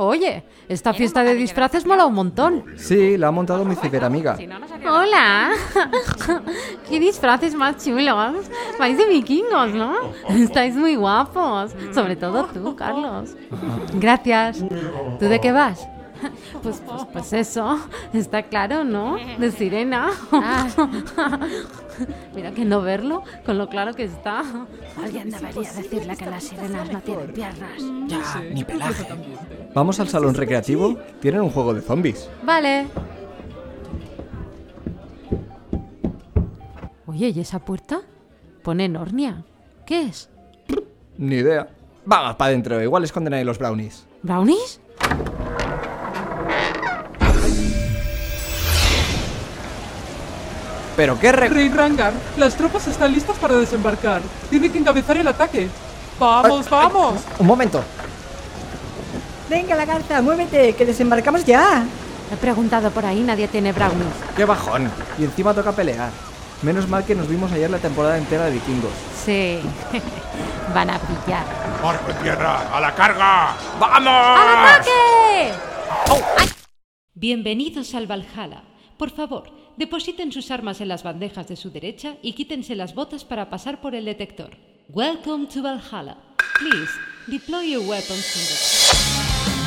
Oye, esta fiesta de disfraces mola un montón. Sí, la ha montado mi ciberamiga. Hola. Qué disfraces más chulos. Vais de vikingos, ¿no? Estáis muy guapos. Sobre todo tú, Carlos. Gracias. ¿Tú de qué vas? Pues, pues, pues eso, está claro, ¿no? De sirena. Mira que no verlo, con lo claro que está. Alguien debería decirle que las sirenas no tienen piernas. Ya, ni pelaje. Vamos al salón recreativo. Tienen un juego de zombies. Vale. Oye, ¿y esa puerta? Pone Nornia. ¿Qué es? Ni idea. Vamos para adentro, igual esconden ahí los brownies. ¿Brownies? ¿Pero qué re... Rey Rangar, las tropas están listas para desembarcar. Tiene que encabezar el ataque. ¡Vamos, Ay, vamos! Un momento. Venga, lagarta, muévete, que desembarcamos ya. He preguntado por ahí, nadie tiene brownies. ¡Qué bajón! Y encima toca pelear. Menos mal que nos vimos ayer la temporada entera de vikingos. Sí. Van a brillar. ¡Barco en tierra! ¡A la carga! ¡Vamos! ¡Al ataque! Bienvenidos al Valhalla. Por favor, depositen sus armas en las bandejas de su derecha y quítense las botas para pasar por el detector. Welcome to Valhalla. Please, deploy your weapons in the...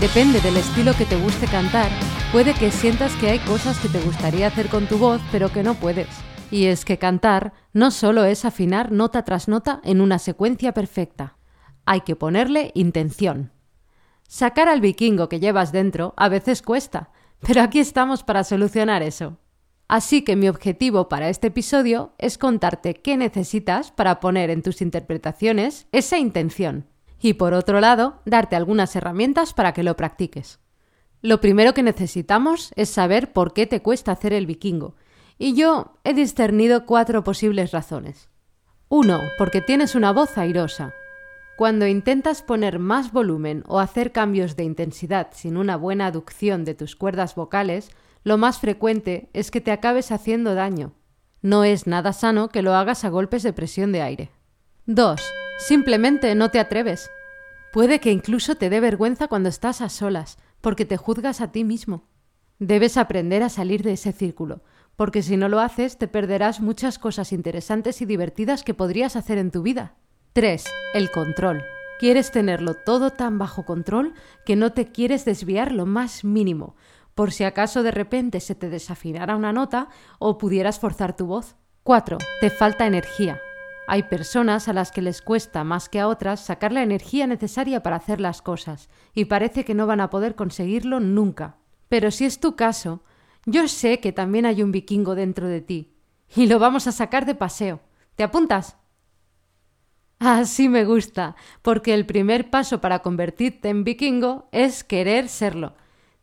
Depende del estilo que te guste cantar, puede que sientas que hay cosas que te gustaría hacer con tu voz, pero que no puedes. Y es que cantar no solo es afinar nota tras nota en una secuencia perfecta. Hay que ponerle intención. Sacar al vikingo que llevas dentro a veces cuesta, pero aquí estamos para solucionar eso. Así que mi objetivo para este episodio es contarte qué necesitas para poner en tus interpretaciones esa intención. Y por otro lado, darte algunas herramientas para que lo practiques. Lo primero que necesitamos es saber por qué te cuesta hacer el vikingo. Y yo he discernido cuatro posibles razones. 1. Porque tienes una voz airosa. Cuando intentas poner más volumen o hacer cambios de intensidad sin una buena aducción de tus cuerdas vocales, lo más frecuente es que te acabes haciendo daño. No es nada sano que lo hagas a golpes de presión de aire. 2. Simplemente no te atreves. Puede que incluso te dé vergüenza cuando estás a solas, porque te juzgas a ti mismo. Debes aprender a salir de ese círculo, porque si no lo haces te perderás muchas cosas interesantes y divertidas que podrías hacer en tu vida. 3. El control. Quieres tenerlo todo tan bajo control que no te quieres desviar lo más mínimo, por si acaso de repente se te desafinara una nota o pudieras forzar tu voz. 4. Te falta energía. Hay personas a las que les cuesta más que a otras sacar la energía necesaria para hacer las cosas, y parece que no van a poder conseguirlo nunca. Pero si es tu caso, yo sé que también hay un vikingo dentro de ti, y lo vamos a sacar de paseo. ¿Te apuntas? Así me gusta, porque el primer paso para convertirte en vikingo es querer serlo.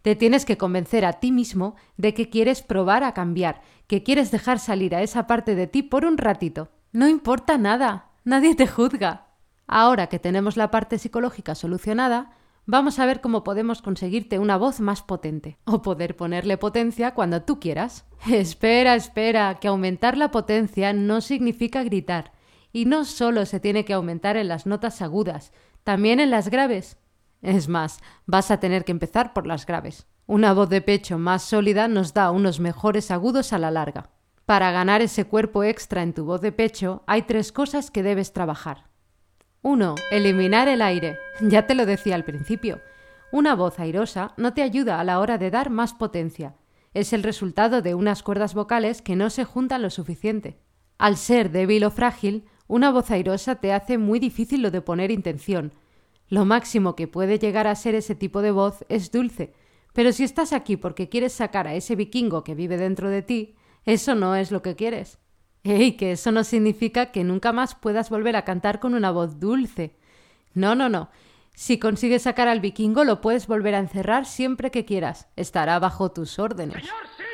Te tienes que convencer a ti mismo de que quieres probar a cambiar, que quieres dejar salir a esa parte de ti por un ratito. No importa nada, nadie te juzga. Ahora que tenemos la parte psicológica solucionada, vamos a ver cómo podemos conseguirte una voz más potente, o poder ponerle potencia cuando tú quieras. Espera, espera, que aumentar la potencia no significa gritar. Y no solo se tiene que aumentar en las notas agudas, también en las graves. Es más, vas a tener que empezar por las graves. Una voz de pecho más sólida nos da unos mejores agudos a la larga. Para ganar ese cuerpo extra en tu voz de pecho hay tres cosas que debes trabajar. 1. Eliminar el aire. Ya te lo decía al principio. Una voz airosa no te ayuda a la hora de dar más potencia. Es el resultado de unas cuerdas vocales que no se juntan lo suficiente. Al ser débil o frágil, una voz airosa te hace muy difícil lo de poner intención. Lo máximo que puede llegar a ser ese tipo de voz es dulce, pero si estás aquí porque quieres sacar a ese vikingo que vive dentro de ti, eso no es lo que quieres. ¡Ey! Que eso no significa que nunca más puedas volver a cantar con una voz dulce. No, no, no. Si consigues sacar al vikingo, lo puedes volver a encerrar siempre que quieras. Estará bajo tus órdenes.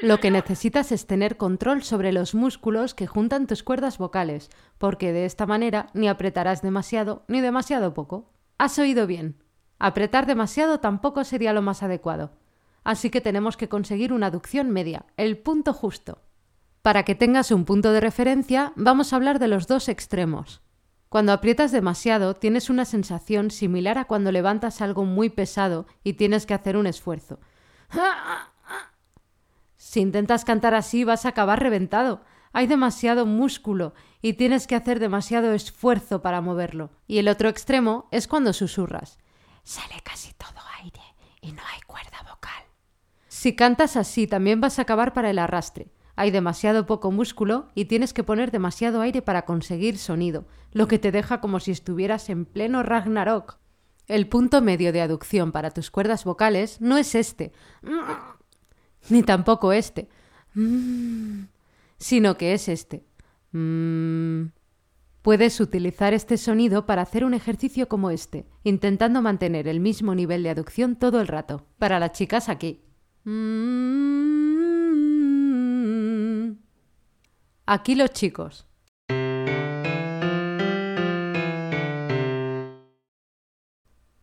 Lo que necesitas es tener control sobre los músculos que juntan tus cuerdas vocales, porque de esta manera ni apretarás demasiado ni demasiado poco. Has oído bien. Apretar demasiado tampoco sería lo más adecuado. Así que tenemos que conseguir una aducción media, el punto justo. Para que tengas un punto de referencia, vamos a hablar de los dos extremos. Cuando aprietas demasiado, tienes una sensación similar a cuando levantas algo muy pesado y tienes que hacer un esfuerzo. Si intentas cantar así, vas a acabar reventado. Hay demasiado músculo y tienes que hacer demasiado esfuerzo para moverlo. Y el otro extremo es cuando susurras. Sale casi todo aire y no hay cuerda vocal. Si cantas así, también vas a acabar para el arrastre. Hay demasiado poco músculo y tienes que poner demasiado aire para conseguir sonido, lo que te deja como si estuvieras en pleno Ragnarok. El punto medio de aducción para tus cuerdas vocales no es este, ni tampoco este, sino que es este. Puedes utilizar este sonido para hacer un ejercicio como este, intentando mantener el mismo nivel de aducción todo el rato. Para las chicas aquí. Aquí los chicos.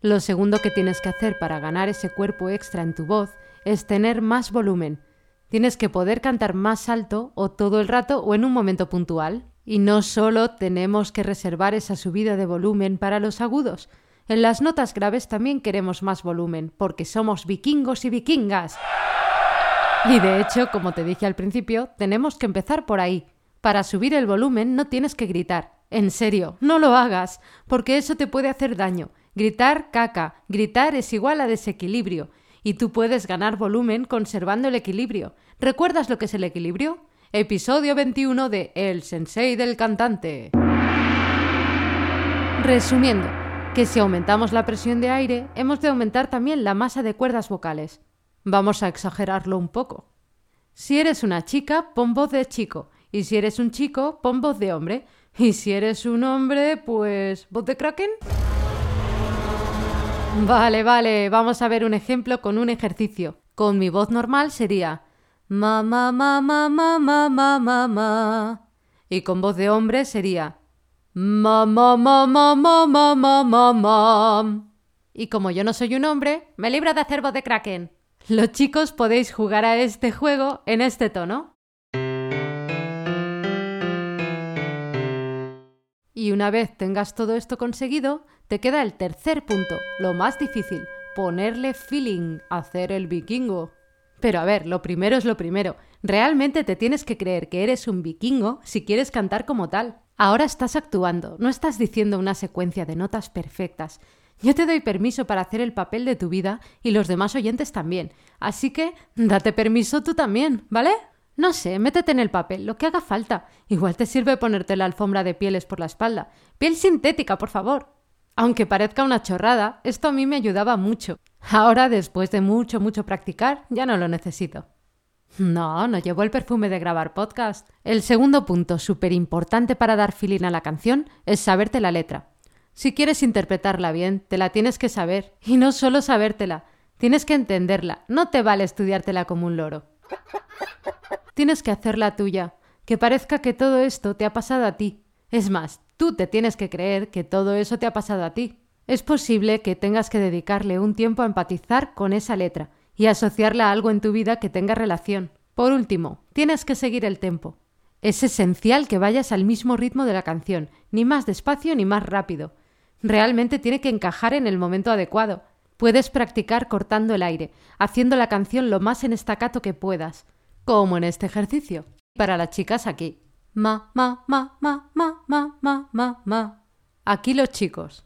Lo segundo que tienes que hacer para ganar ese cuerpo extra en tu voz es tener más volumen. Tienes que poder cantar más alto o todo el rato o en un momento puntual. Y no solo tenemos que reservar esa subida de volumen para los agudos. En las notas graves también queremos más volumen, porque somos vikingos y vikingas. Y de hecho, como te dije al principio, tenemos que empezar por ahí. Para subir el volumen no tienes que gritar. En serio, no lo hagas, porque eso te puede hacer daño. Gritar caca. Gritar es igual a desequilibrio. Y tú puedes ganar volumen conservando el equilibrio. ¿Recuerdas lo que es el equilibrio? Episodio 21 de El Sensei del Cantante. Resumiendo, que si aumentamos la presión de aire, hemos de aumentar también la masa de cuerdas vocales. Vamos a exagerarlo un poco. Si eres una chica, pon voz de chico. Y si eres un chico, pon voz de hombre. Y si eres un hombre, pues... ¿voz de kraken? Vale, vale, vamos a ver un ejemplo con un ejercicio. Con mi voz normal sería ma ma ma ma ma ma ma ma ma. Y con voz de hombre sería ma ma ma ma ma ma ma ma ma. Y como yo no soy un hombre, me libro de hacer voz de kraken. Los chicos podéis jugar a este juego en este tono. Y una vez tengas todo esto conseguido, te queda el tercer punto, lo más difícil, ponerle feeling, hacer el vikingo. Pero a ver, lo primero es lo primero. Realmente te tienes que creer que eres un vikingo si quieres cantar como tal. Ahora estás actuando, no estás diciendo una secuencia de notas perfectas. Yo te doy permiso para hacer el papel de tu vida y los demás oyentes también. Así que date permiso tú también, ¿vale? No sé, métete en el papel, lo que haga falta. Igual te sirve ponerte la alfombra de pieles por la espalda. Piel sintética, por favor. Aunque parezca una chorrada, esto a mí me ayudaba mucho. Ahora, después de mucho, mucho practicar, ya no lo necesito. No, no llevo el perfume de grabar podcast. El segundo punto súper importante para dar feeling a la canción es saberte la letra. Si quieres interpretarla bien, te la tienes que saber. Y no solo sabértela, tienes que entenderla. No te vale estudiártela como un loro. Tienes que hacerla tuya, que parezca que todo esto te ha pasado a ti. Es más, tú te tienes que creer que todo eso te ha pasado a ti. Es posible que tengas que dedicarle un tiempo a empatizar con esa letra y asociarla a algo en tu vida que tenga relación. Por último, tienes que seguir el tempo. Es esencial que vayas al mismo ritmo de la canción, ni más despacio ni más rápido. Realmente tiene que encajar en el momento adecuado. Puedes practicar cortando el aire, haciendo la canción lo más en estacato que puedas, como en este ejercicio. Para las chicas aquí. Ma, ma, ma, ma, ma, ma, ma, ma, ma. Aquí los chicos.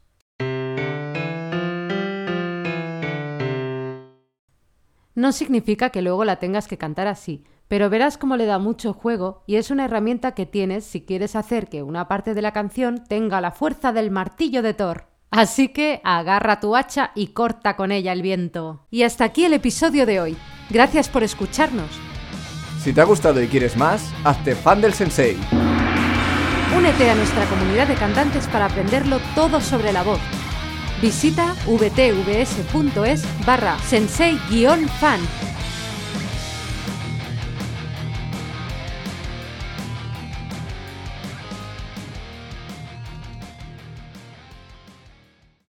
No significa que luego la tengas que cantar así, pero verás cómo le da mucho juego y es una herramienta que tienes si quieres hacer que una parte de la canción tenga la fuerza del martillo de Thor. Así que agarra tu hacha y corta con ella el viento. Y hasta aquí el episodio de hoy. Gracias por escucharnos. Si te ha gustado y quieres más, hazte fan del sensei. Únete a nuestra comunidad de cantantes para aprenderlo todo sobre la voz. Visita vtvs.es barra sensei-fan